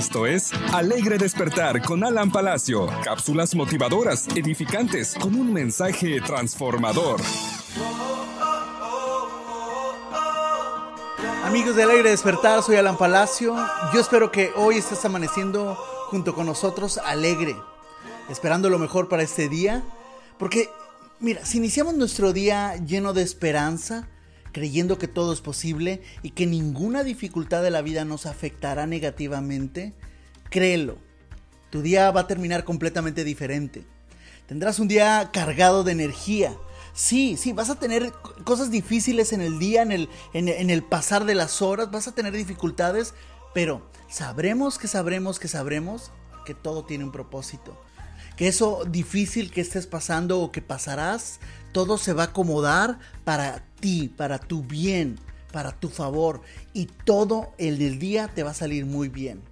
Esto es Alegre Despertar con Alan Palacio. Cápsulas motivadoras, edificantes, con un mensaje transformador. Amigos de Alegre Despertar, soy Alan Palacio. Yo espero que hoy estés amaneciendo junto con nosotros alegre, esperando lo mejor para este día. Porque, mira, si iniciamos nuestro día lleno de esperanza, creyendo que todo es posible y que ninguna dificultad de la vida nos afectará negativamente, créelo, tu día va a terminar completamente diferente. Tendrás un día cargado de energía. Sí, sí, vas a tener cosas difíciles en el día, en el, en, el pasar de las horas, vas a tener dificultades, pero sabremos que sabremos que sabremos que todo tiene un propósito. Que eso difícil que estés pasando o que pasarás, todo se va a acomodar para ti, para tu bien, para tu favor y todo el día te va a salir muy bien.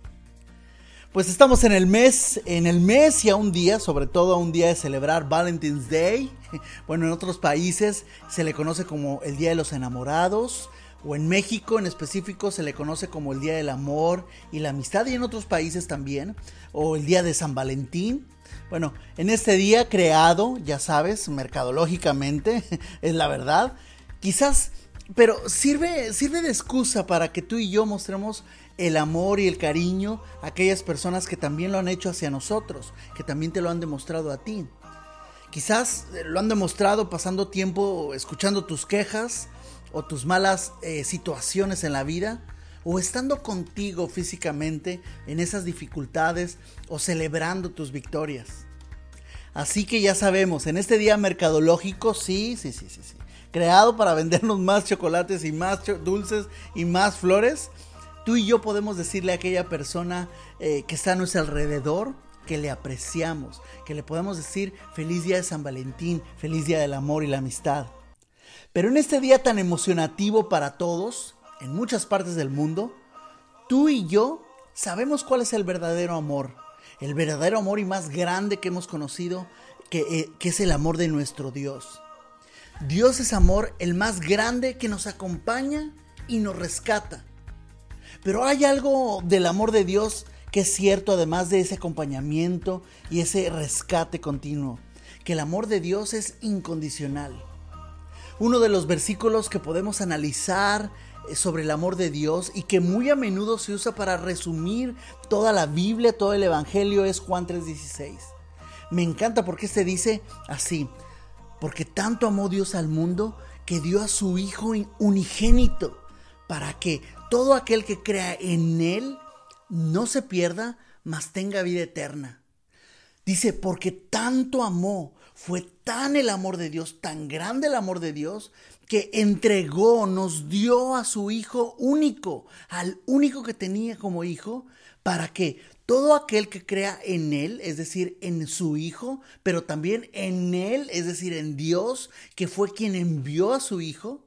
Pues estamos en el mes, en el mes y a un día, sobre todo a un día de celebrar Valentine's Day. Bueno, en otros países se le conoce como el Día de los Enamorados, o en México en específico se le conoce como el Día del Amor y la Amistad, y en otros países también, o el Día de San Valentín. Bueno, en este día creado, ya sabes, mercadológicamente, es la verdad, quizás, pero sirve, sirve de excusa para que tú y yo mostremos el amor y el cariño a aquellas personas que también lo han hecho hacia nosotros, que también te lo han demostrado a ti. Quizás lo han demostrado pasando tiempo escuchando tus quejas o tus malas eh, situaciones en la vida, o estando contigo físicamente en esas dificultades o celebrando tus victorias. Así que ya sabemos, en este día mercadológico, sí, sí, sí, sí, sí, creado para vendernos más chocolates y más dulces y más flores, tú y yo podemos decirle a aquella persona eh, que está a nuestro alrededor que le apreciamos, que le podemos decir feliz día de San Valentín, feliz día del amor y la amistad. Pero en este día tan emocionativo para todos, en muchas partes del mundo, tú y yo sabemos cuál es el verdadero amor. El verdadero amor y más grande que hemos conocido, que, eh, que, es el amor de nuestro Dios. Dios es amor, el más grande que nos acompaña y nos rescata. Pero hay algo del amor de Dios que es cierto, además de ese acompañamiento y ese rescate continuo, que el amor de Dios es incondicional. Uno de los versículos que podemos analizar sobre el amor de Dios y que muy a menudo se usa para resumir toda la Biblia, todo el Evangelio, es Juan 3:16. Me encanta porque se dice así, porque tanto amó Dios al mundo que dio a su Hijo unigénito, para que todo aquel que crea en Él no se pierda, mas tenga vida eterna. Dice, porque tanto amó, fue tan el amor de Dios, tan grande el amor de Dios, que entregó, nos dio a su Hijo único, al único que tenía como Hijo, para que todo aquel que crea en Él, es decir, en su Hijo, pero también en Él, es decir, en Dios, que fue quien envió a su Hijo,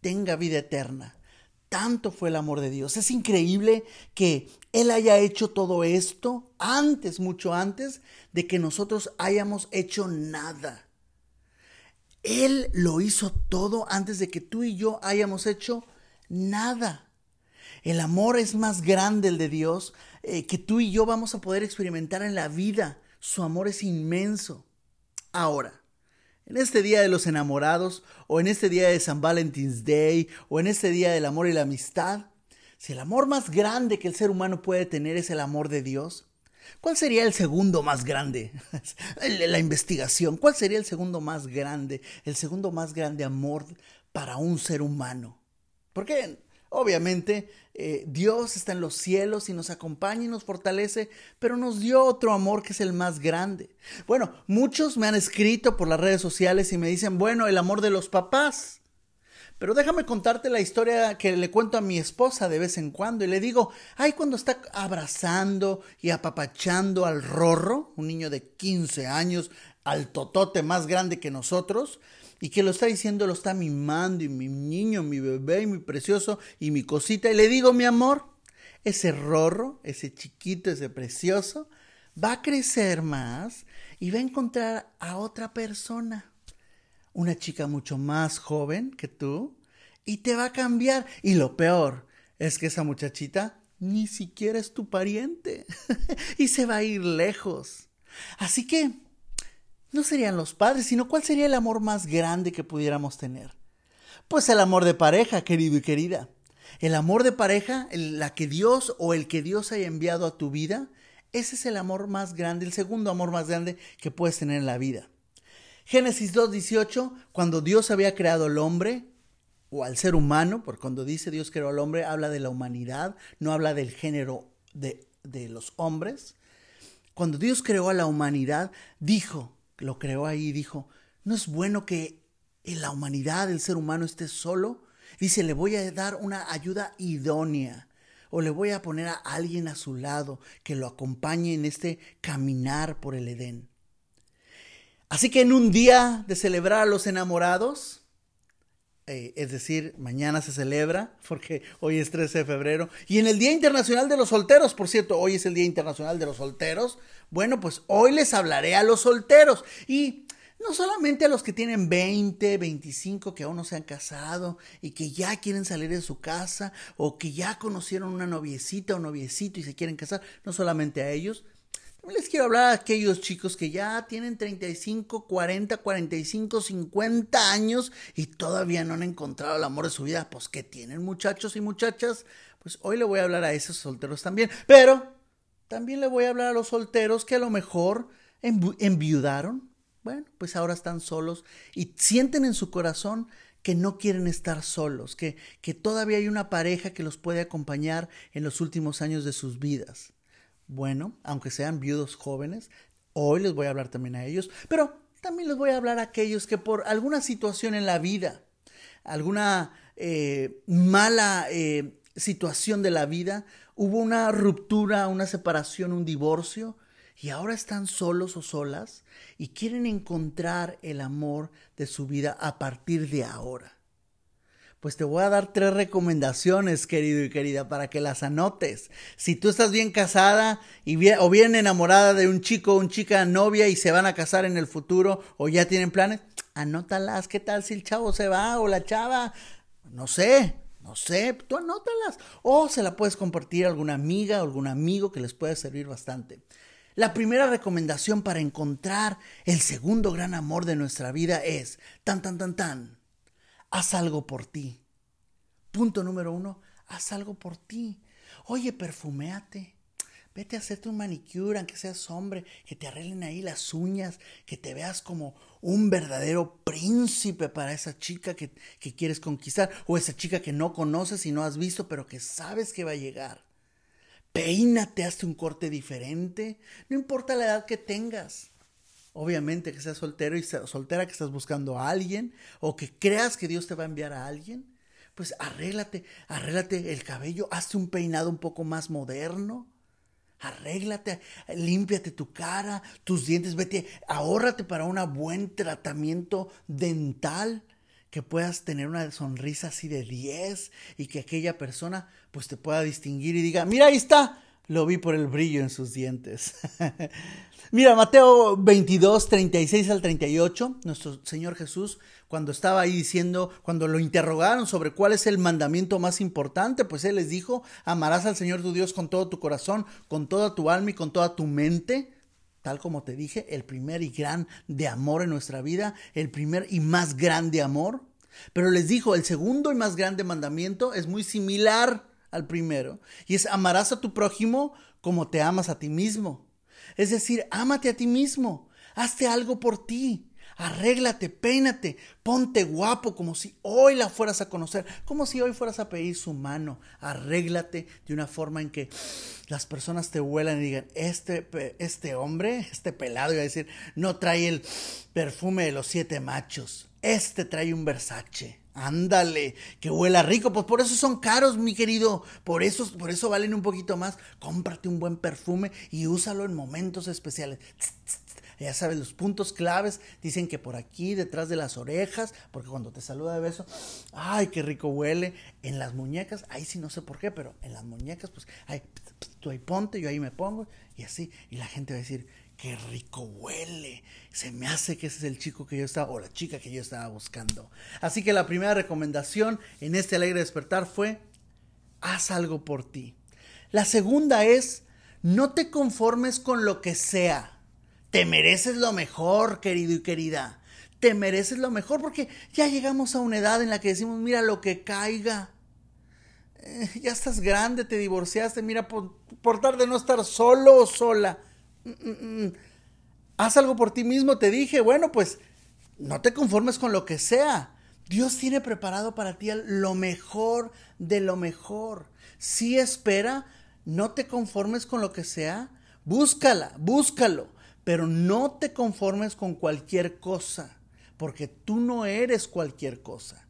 tenga vida eterna. Tanto fue el amor de Dios. Es increíble que Él haya hecho todo esto antes, mucho antes de que nosotros hayamos hecho nada. Él lo hizo todo antes de que tú y yo hayamos hecho nada. El amor es más grande el de Dios eh, que tú y yo vamos a poder experimentar en la vida. Su amor es inmenso. Ahora, en este día de los enamorados, o en este día de San Valentine's Day, o en este día del amor y la amistad, si el amor más grande que el ser humano puede tener es el amor de Dios, ¿Cuál sería el segundo más grande? La investigación. ¿Cuál sería el segundo más grande? El segundo más grande amor para un ser humano. Porque obviamente eh, Dios está en los cielos y nos acompaña y nos fortalece, pero nos dio otro amor que es el más grande. Bueno, muchos me han escrito por las redes sociales y me dicen, bueno, el amor de los papás. Pero déjame contarte la historia que le cuento a mi esposa de vez en cuando y le digo, ay, cuando está abrazando y apapachando al rorro, un niño de 15 años, al totote más grande que nosotros, y que lo está diciendo, lo está mimando, y mi niño, mi bebé, y mi precioso, y mi cosita, y le digo, mi amor, ese rorro, ese chiquito, ese precioso, va a crecer más y va a encontrar a otra persona una chica mucho más joven que tú y te va a cambiar. Y lo peor es que esa muchachita ni siquiera es tu pariente y se va a ir lejos. Así que no serían los padres, sino cuál sería el amor más grande que pudiéramos tener. Pues el amor de pareja, querido y querida. El amor de pareja, la que Dios o el que Dios haya enviado a tu vida, ese es el amor más grande, el segundo amor más grande que puedes tener en la vida. Génesis 2.18, cuando Dios había creado al hombre o al ser humano, porque cuando dice Dios creó al hombre, habla de la humanidad, no habla del género de, de los hombres. Cuando Dios creó a la humanidad, dijo, lo creó ahí, dijo, no es bueno que en la humanidad, el ser humano, esté solo. Dice, le voy a dar una ayuda idónea o le voy a poner a alguien a su lado que lo acompañe en este caminar por el Edén. Así que en un día de celebrar a los enamorados, eh, es decir, mañana se celebra, porque hoy es 13 de febrero, y en el Día Internacional de los Solteros, por cierto, hoy es el Día Internacional de los Solteros, bueno, pues hoy les hablaré a los solteros y no solamente a los que tienen 20, 25, que aún no se han casado y que ya quieren salir de su casa o que ya conocieron una noviecita o noviecito y se quieren casar, no solamente a ellos, les quiero hablar a aquellos chicos que ya tienen 35, 40, 45, 50 años y todavía no han encontrado el amor de su vida. Pues que tienen muchachos y muchachas. Pues hoy le voy a hablar a esos solteros también. Pero también le voy a hablar a los solteros que a lo mejor enviudaron. Bueno, pues ahora están solos y sienten en su corazón que no quieren estar solos, que, que todavía hay una pareja que los puede acompañar en los últimos años de sus vidas. Bueno, aunque sean viudos jóvenes, hoy les voy a hablar también a ellos, pero también les voy a hablar a aquellos que por alguna situación en la vida, alguna eh, mala eh, situación de la vida, hubo una ruptura, una separación, un divorcio, y ahora están solos o solas y quieren encontrar el amor de su vida a partir de ahora pues te voy a dar tres recomendaciones, querido y querida, para que las anotes. Si tú estás bien casada y o bien enamorada de un chico o un chica novia y se van a casar en el futuro o ya tienen planes, anótalas. ¿Qué tal si el chavo se va o la chava? No sé, no sé, tú anótalas. O se la puedes compartir a alguna amiga o algún amigo que les pueda servir bastante. La primera recomendación para encontrar el segundo gran amor de nuestra vida es, tan, tan, tan, tan, haz algo por ti. Punto número uno, haz algo por ti. Oye, perfuméate. Vete a hacerte un manicure, aunque seas hombre, que te arreglen ahí las uñas, que te veas como un verdadero príncipe para esa chica que, que quieres conquistar, o esa chica que no conoces y no has visto, pero que sabes que va a llegar. Peínate, hazte un corte diferente, no importa la edad que tengas. Obviamente que seas soltero y soltera que estás buscando a alguien o que creas que Dios te va a enviar a alguien, pues arréglate, arréglate el cabello, hazte un peinado un poco más moderno. Arréglate, límpiate tu cara, tus dientes, vete, ahórrate para un buen tratamiento dental, que puedas tener una sonrisa así de 10 y que aquella persona pues te pueda distinguir y diga, mira, ahí está, lo vi por el brillo en sus dientes. Mira, Mateo 22, 36 al 38, nuestro Señor Jesús, cuando estaba ahí diciendo, cuando lo interrogaron sobre cuál es el mandamiento más importante, pues Él les dijo, amarás al Señor tu Dios con todo tu corazón, con toda tu alma y con toda tu mente. Tal como te dije, el primer y gran de amor en nuestra vida, el primer y más grande amor. Pero les dijo, el segundo y más grande mandamiento es muy similar al primero, y es amarás a tu prójimo como te amas a ti mismo. Es decir, ámate a ti mismo, hazte algo por ti. Arréglate, peínate, ponte guapo como si hoy la fueras a conocer, como si hoy fueras a pedir su mano. Arréglate de una forma en que las personas te huelan y digan, este, este hombre, este pelado, iba a decir, no trae el perfume de los siete machos, este trae un Versace. Ándale, que huela rico, pues por eso son caros, mi querido. Por eso, por eso valen un poquito más. Cómprate un buen perfume y úsalo en momentos especiales. Ya sabes, los puntos claves dicen que por aquí, detrás de las orejas, porque cuando te saluda de beso, ay, qué rico huele. En las muñecas, ahí sí no sé por qué, pero en las muñecas, pues, ay, tú ahí ponte, yo ahí me pongo, y así. Y la gente va a decir, qué rico huele. Se me hace que ese es el chico que yo estaba, o la chica que yo estaba buscando. Así que la primera recomendación en este alegre despertar fue, haz algo por ti. La segunda es, no te conformes con lo que sea. Te mereces lo mejor, querido y querida. Te mereces lo mejor porque ya llegamos a una edad en la que decimos, mira lo que caiga. Eh, ya estás grande, te divorciaste, mira, por, por de no estar solo o sola. Mm, mm, mm. Haz algo por ti mismo, te dije, bueno, pues no te conformes con lo que sea. Dios tiene preparado para ti lo mejor de lo mejor. Si espera, no te conformes con lo que sea. Búscala, búscalo pero no te conformes con cualquier cosa, porque tú no eres cualquier cosa.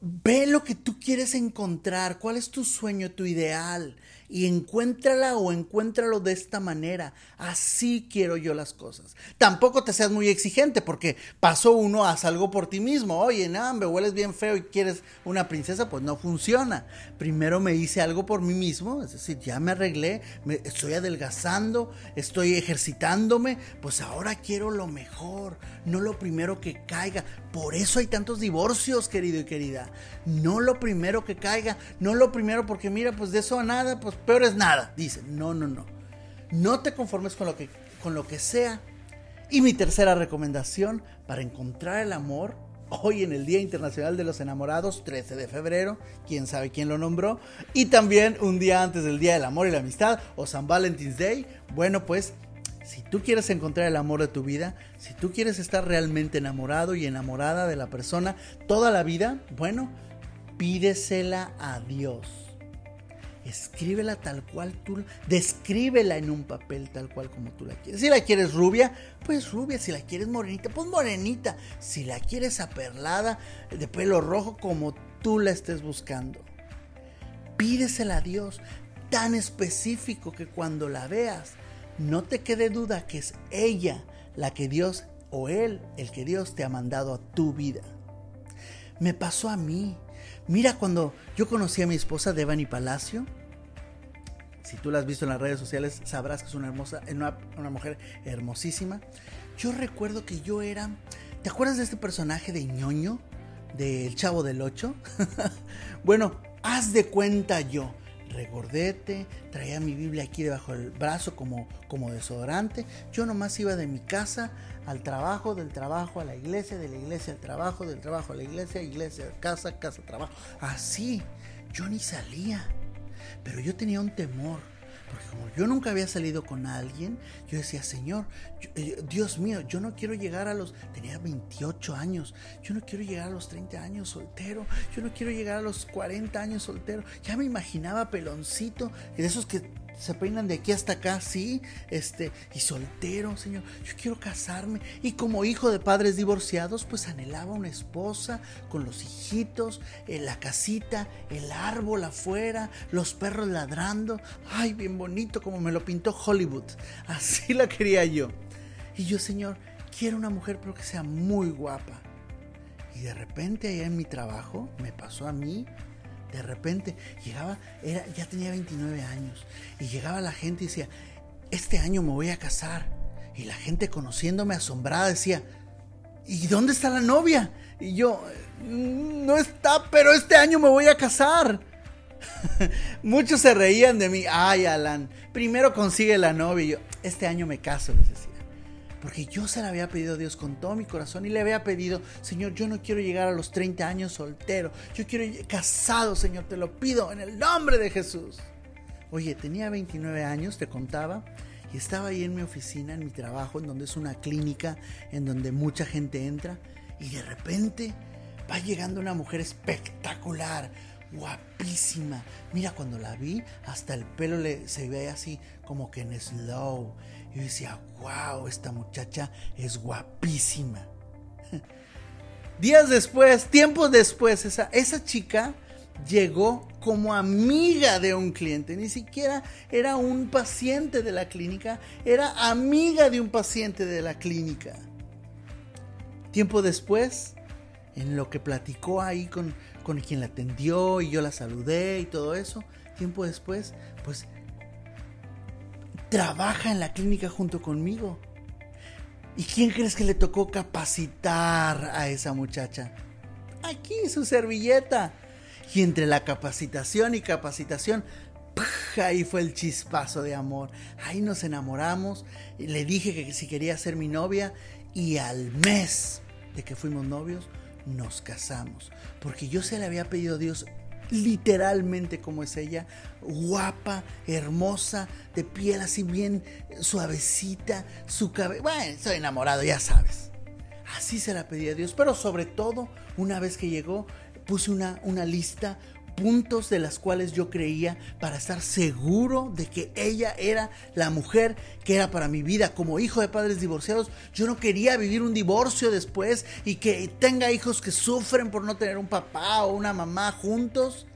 Ve lo que tú quieres encontrar, cuál es tu sueño, tu ideal, y encuéntrala o encuéntralo de esta manera. Así quiero yo las cosas. Tampoco te seas muy exigente porque pasó uno, haz algo por ti mismo. Oye, no, me hueles bien feo y quieres una princesa, pues no funciona. Primero me hice algo por mí mismo, es decir, ya me arreglé, me, estoy adelgazando, estoy ejercitándome, pues ahora quiero lo mejor, no lo primero que caiga. Por eso hay tantos divorcios, querido y querida. No lo primero que caiga, no lo primero porque mira, pues de eso a nada, pues peor es nada. Dice, no, no, no. No te conformes con lo que, con lo que sea. Y mi tercera recomendación para encontrar el amor, hoy en el Día Internacional de los Enamorados, 13 de febrero, quién sabe quién lo nombró, y también un día antes del Día del Amor y la Amistad, o San Valentine's Day, bueno, pues si tú quieres encontrar el amor de tu vida, si tú quieres estar realmente enamorado y enamorada de la persona toda la vida, bueno, pídesela a Dios escríbela tal cual tú, descríbela en un papel tal cual como tú la quieres. Si la quieres rubia, pues rubia. Si la quieres morenita, pues morenita. Si la quieres aperlada, de pelo rojo, como tú la estés buscando. Pídesela a Dios tan específico que cuando la veas, no te quede duda que es ella la que Dios o él el que Dios te ha mandado a tu vida. Me pasó a mí. Mira, cuando yo conocí a mi esposa Devani Palacio, si tú la has visto en las redes sociales, sabrás que es una hermosa, una, una mujer hermosísima. Yo recuerdo que yo era. ¿Te acuerdas de este personaje de ñoño? Del Chavo del Ocho. bueno, haz de cuenta yo. Regordete, traía mi Biblia aquí debajo del brazo como, como desodorante. Yo nomás iba de mi casa al trabajo, del trabajo a la iglesia, de la iglesia al trabajo, del trabajo a la iglesia, iglesia, casa, casa, trabajo. Así, yo ni salía. Pero yo tenía un temor, porque como yo nunca había salido con alguien, yo decía, Señor, eh, Dios mío, yo no quiero llegar a los, tenía 28 años, yo no quiero llegar a los 30 años soltero, yo no quiero llegar a los 40 años soltero, ya me imaginaba peloncito, de esos que se peinan de aquí hasta acá, sí, este, y soltero, Señor. Yo quiero casarme. Y como hijo de padres divorciados, pues anhelaba una esposa con los hijitos, en la casita, el árbol afuera, los perros ladrando. Ay, bien bonito como me lo pintó Hollywood. Así la quería yo. Y yo, Señor, quiero una mujer pero que sea muy guapa. Y de repente allá en mi trabajo me pasó a mí de repente llegaba, era, ya tenía 29 años, y llegaba la gente y decía, este año me voy a casar. Y la gente conociéndome asombrada decía, ¿y dónde está la novia? Y yo, no está, pero este año me voy a casar. Muchos se reían de mí, ay Alan, primero consigue la novia. Y yo, este año me caso, les decía. Porque yo se la había pedido a Dios con todo mi corazón y le había pedido, Señor, yo no quiero llegar a los 30 años soltero, yo quiero ir casado, Señor, te lo pido en el nombre de Jesús. Oye, tenía 29 años, te contaba, y estaba ahí en mi oficina, en mi trabajo, en donde es una clínica, en donde mucha gente entra, y de repente va llegando una mujer espectacular, guapísima. Mira, cuando la vi, hasta el pelo le, se ve así como que en slow. Y decía, wow, esta muchacha es guapísima. días después, tiempos después, esa, esa chica llegó como amiga de un cliente, ni siquiera era un paciente de la clínica, era amiga de un paciente de la clínica. Tiempo después, en lo que platicó ahí con, con quien la atendió y yo la saludé y todo eso, tiempo después, pues trabaja en la clínica junto conmigo. ¿Y quién crees que le tocó capacitar a esa muchacha? Aquí su servilleta. Y entre la capacitación y capacitación, ahí fue el chispazo de amor. Ahí nos enamoramos. Le dije que si quería ser mi novia y al mes de que fuimos novios, nos casamos. Porque yo se le había pedido a Dios literalmente como es ella, guapa, hermosa, de piel así bien suavecita, su cabello, bueno, estoy enamorado, ya sabes. Así se la pedí a Dios, pero sobre todo, una vez que llegó, puse una, una lista, puntos de las cuales yo creía para estar seguro de que ella era la mujer que era para mi vida. Como hijo de padres divorciados, yo no quería vivir un divorcio después y que tenga hijos que sufren por no tener un papá o una mamá juntos.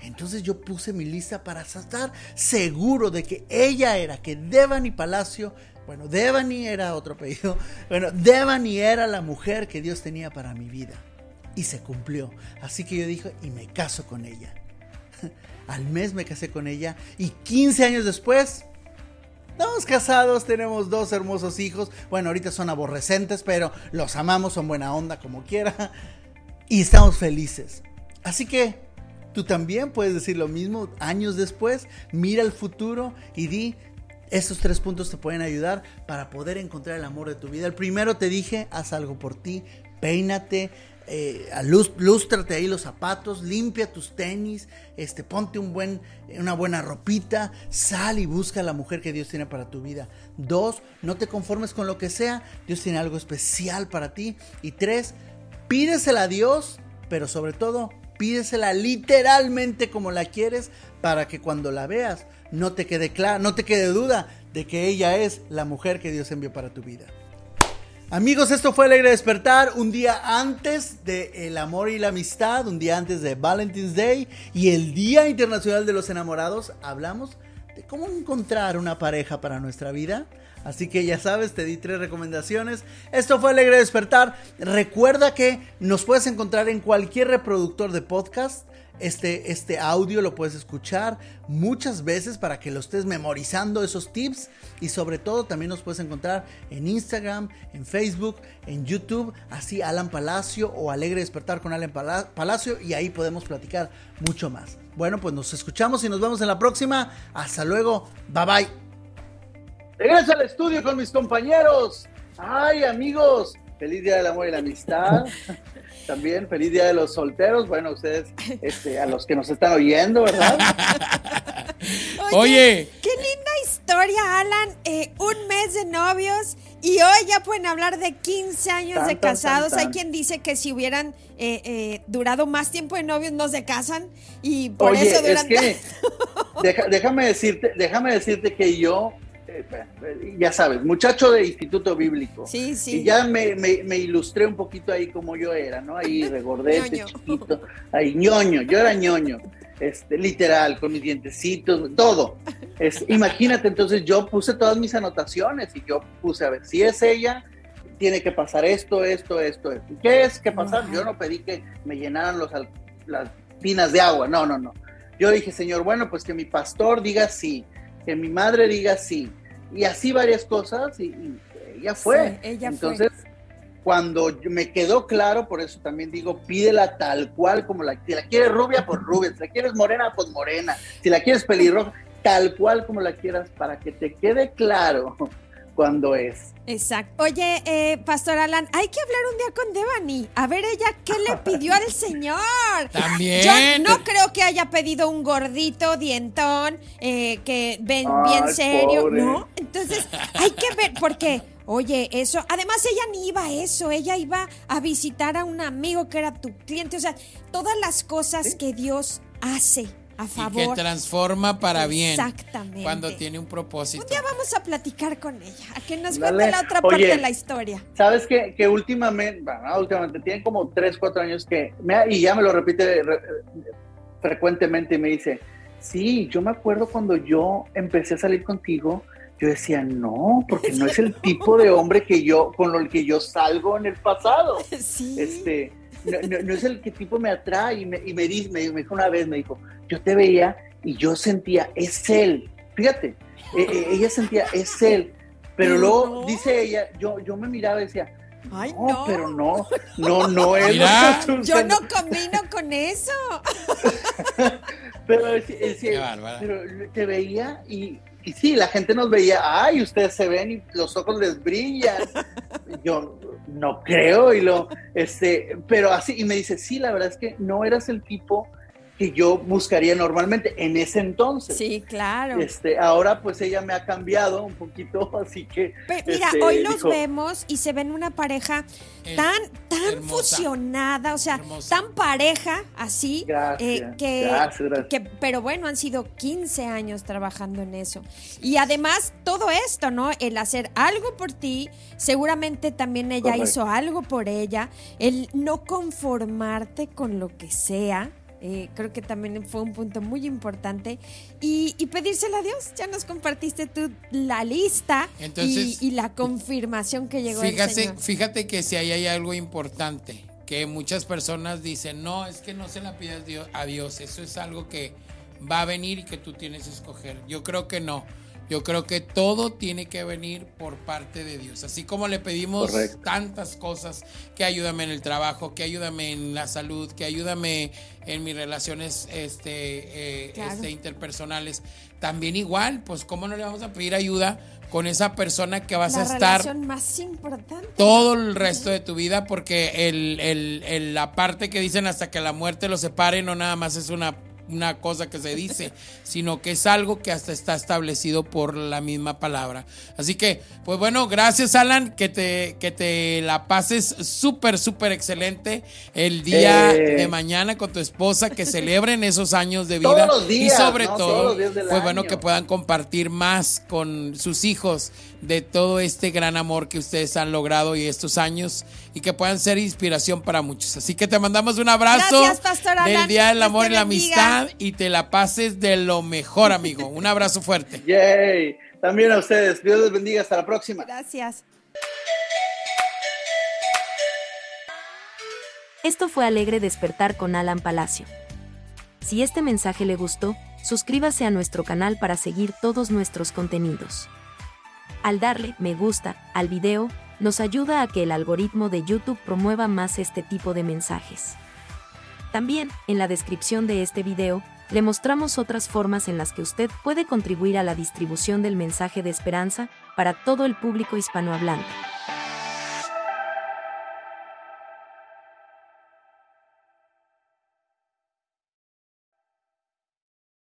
Entonces yo puse mi lista para estar seguro de que ella era, que Devani Palacio, bueno, Devani era otro apellido, bueno, Devani era la mujer que Dios tenía para mi vida y se cumplió. Así que yo dije, y me caso con ella. Al mes me casé con ella y 15 años después, estamos casados, tenemos dos hermosos hijos. Bueno, ahorita son aborrecentes, pero los amamos, son buena onda como quiera. Y estamos felices. Así que tú también puedes decir lo mismo años después. Mira el futuro y di, estos tres puntos te pueden ayudar para poder encontrar el amor de tu vida. El primero te dije, haz algo por ti, peínate, eh, lústrate ahí los zapatos, limpia tus tenis, este, ponte un buen, una buena ropita, sal y busca a la mujer que Dios tiene para tu vida. Dos, no te conformes con lo que sea, Dios tiene algo especial para ti. Y tres, pídesela a Dios, pero sobre todo, pídesela literalmente como la quieres para que cuando la veas no te quede clara, no te quede duda de que ella es la mujer que Dios envió para tu vida. Amigos, esto fue Alegre Despertar, un día antes de el amor y la amistad, un día antes de Valentine's Day y el Día Internacional de los Enamorados. Hablamos de cómo encontrar una pareja para nuestra vida. Así que ya sabes, te di tres recomendaciones. Esto fue Alegre Despertar. Recuerda que nos puedes encontrar en cualquier reproductor de podcast. Este, este audio lo puedes escuchar muchas veces para que lo estés memorizando esos tips y sobre todo también nos puedes encontrar en Instagram, en Facebook, en YouTube, así Alan Palacio o Alegre Despertar con Alan Palacio y ahí podemos platicar mucho más. Bueno, pues nos escuchamos y nos vemos en la próxima. Hasta luego. Bye bye. Regreso al estudio con mis compañeros. Ay, amigos, feliz día del amor y la amistad. también feliz día de los solteros. Bueno, ustedes, este, a los que nos están oyendo, ¿verdad? Oye, qué linda historia, Alan. Eh, un mes de novios y hoy ya pueden hablar de 15 años de casados. Hay quien dice que si hubieran eh, eh, durado más tiempo de novios no se casan y por eso duran. Es que, déjame decirte, déjame decirte que yo ya sabes, muchacho de instituto bíblico. Sí, sí. Y ya me, me, ilustré un poquito ahí como yo era, ¿no? Ahí regordete, chiquito, ahí ñoño, yo era ñoño, este, literal, con mis dientecitos, todo. Es, imagínate, entonces yo puse todas mis anotaciones y yo puse, a ver, si es ella, tiene que pasar esto, esto, esto, esto. ¿Qué es que pasar? Yo no pedí que me llenaran los, las pinas de agua, no, no, no. Yo dije, Señor, bueno, pues que mi pastor diga sí, que mi madre diga sí, y así varias cosas, y, ella fue. ella Entonces, cuando me quedó claro, por eso también digo, pídela tal cual como la, si la quieres rubia, pues rubia, si la quieres morena, pues morena, si la quieres pelirroja, tal cual como la quieras, para que te quede claro cuando es. Exacto. Oye, eh, Pastor Alan, hay que hablar un día con Devani. A ver ella qué le pidió al Señor. También. Yo no creo que haya pedido un gordito, dientón, eh, que ven bien serio, ¿no? Entonces, hay que ver, porque, oye, eso, además ella ni iba a eso, ella iba a visitar a un amigo que era tu cliente, o sea, todas las cosas que Dios hace a favor. Y que transforma para bien. Exactamente. Cuando tiene un propósito. Un día vamos a platicar con ella, a que nos cuente la otra parte de la historia. ¿Sabes qué? Que últimamente, bueno, últimamente, tiene como 3, 4 años que, y ya me lo repite frecuentemente, me dice, sí, yo me acuerdo cuando yo empecé a salir contigo, yo decía, no, porque no es el tipo de hombre que yo, con el que yo salgo en el pasado. Sí. Este, no, es el que tipo me atrae y me, y me, dice, me, dijo una vez, me dijo, yo te veía y yo sentía, es él. Fíjate, e, e, ella sentía, es él. Pero luego dice ella, yo, yo me miraba y decía, Ay, no, pero no, no, no es. Yo no combino con eso. pero, pero te veía y, y sí, la gente nos veía, ay, ustedes se ven y los ojos les brillan. Yo no creo y lo, este, pero así, y me dice, sí, la verdad es que no eras el tipo que yo buscaría normalmente en ese entonces. Sí, claro. Este, ahora pues ella me ha cambiado un poquito, así que. mira, este, hoy los vemos y se ven una pareja tan, tan fusionada, o sea, tan pareja así. Eh, que, gracias, que, pero bueno, han sido 15 años trabajando en eso. Y además, todo esto, ¿no? El hacer algo por ti, seguramente también ella hizo algo por ella, el no conformarte con lo que sea eh, creo que también fue un punto muy importante. Y, y, pedírselo a Dios. Ya nos compartiste tú la lista y, la confirmación que llegó fíjate, Señor. Fíjate que si ahí hay algo importante, que muchas personas dicen, no, es que no se la pidas a Dios. Eso es algo que va a venir y que tú tienes que escoger. Yo creo que no. Yo creo que todo tiene que venir por parte de Dios. Así como le pedimos tantas cosas, que ayúdame en el trabajo, que ayúdame en la salud, que ayúdame en mis relaciones este, eh, este, interpersonales. También igual, pues cómo no le vamos a pedir ayuda con esa persona que vas a estar más importante. todo el resto de tu vida, porque el, el, la parte que dicen hasta que la muerte lo separe no nada más es una una cosa que se dice, sino que es algo que hasta está establecido por la misma palabra. Así que, pues bueno, gracias Alan, que te, que te la pases súper, súper excelente el día eh. de mañana con tu esposa, que celebren esos años de vida y sobre todo, pues bueno, que puedan compartir más con sus hijos de todo este gran amor que ustedes han logrado y estos años y que puedan ser inspiración para muchos. Así que te mandamos un abrazo del Día del Amor y la Amistad y te la pases de lo mejor, amigo. Un abrazo fuerte. Yay. También a ustedes. Dios les bendiga. Hasta la próxima. Gracias. Esto fue Alegre Despertar con Alan Palacio. Si este mensaje le gustó, suscríbase a nuestro canal para seguir todos nuestros contenidos. Al darle me gusta al video, nos ayuda a que el algoritmo de YouTube promueva más este tipo de mensajes. También, en la descripción de este video, le mostramos otras formas en las que usted puede contribuir a la distribución del mensaje de esperanza para todo el público hispanohablante.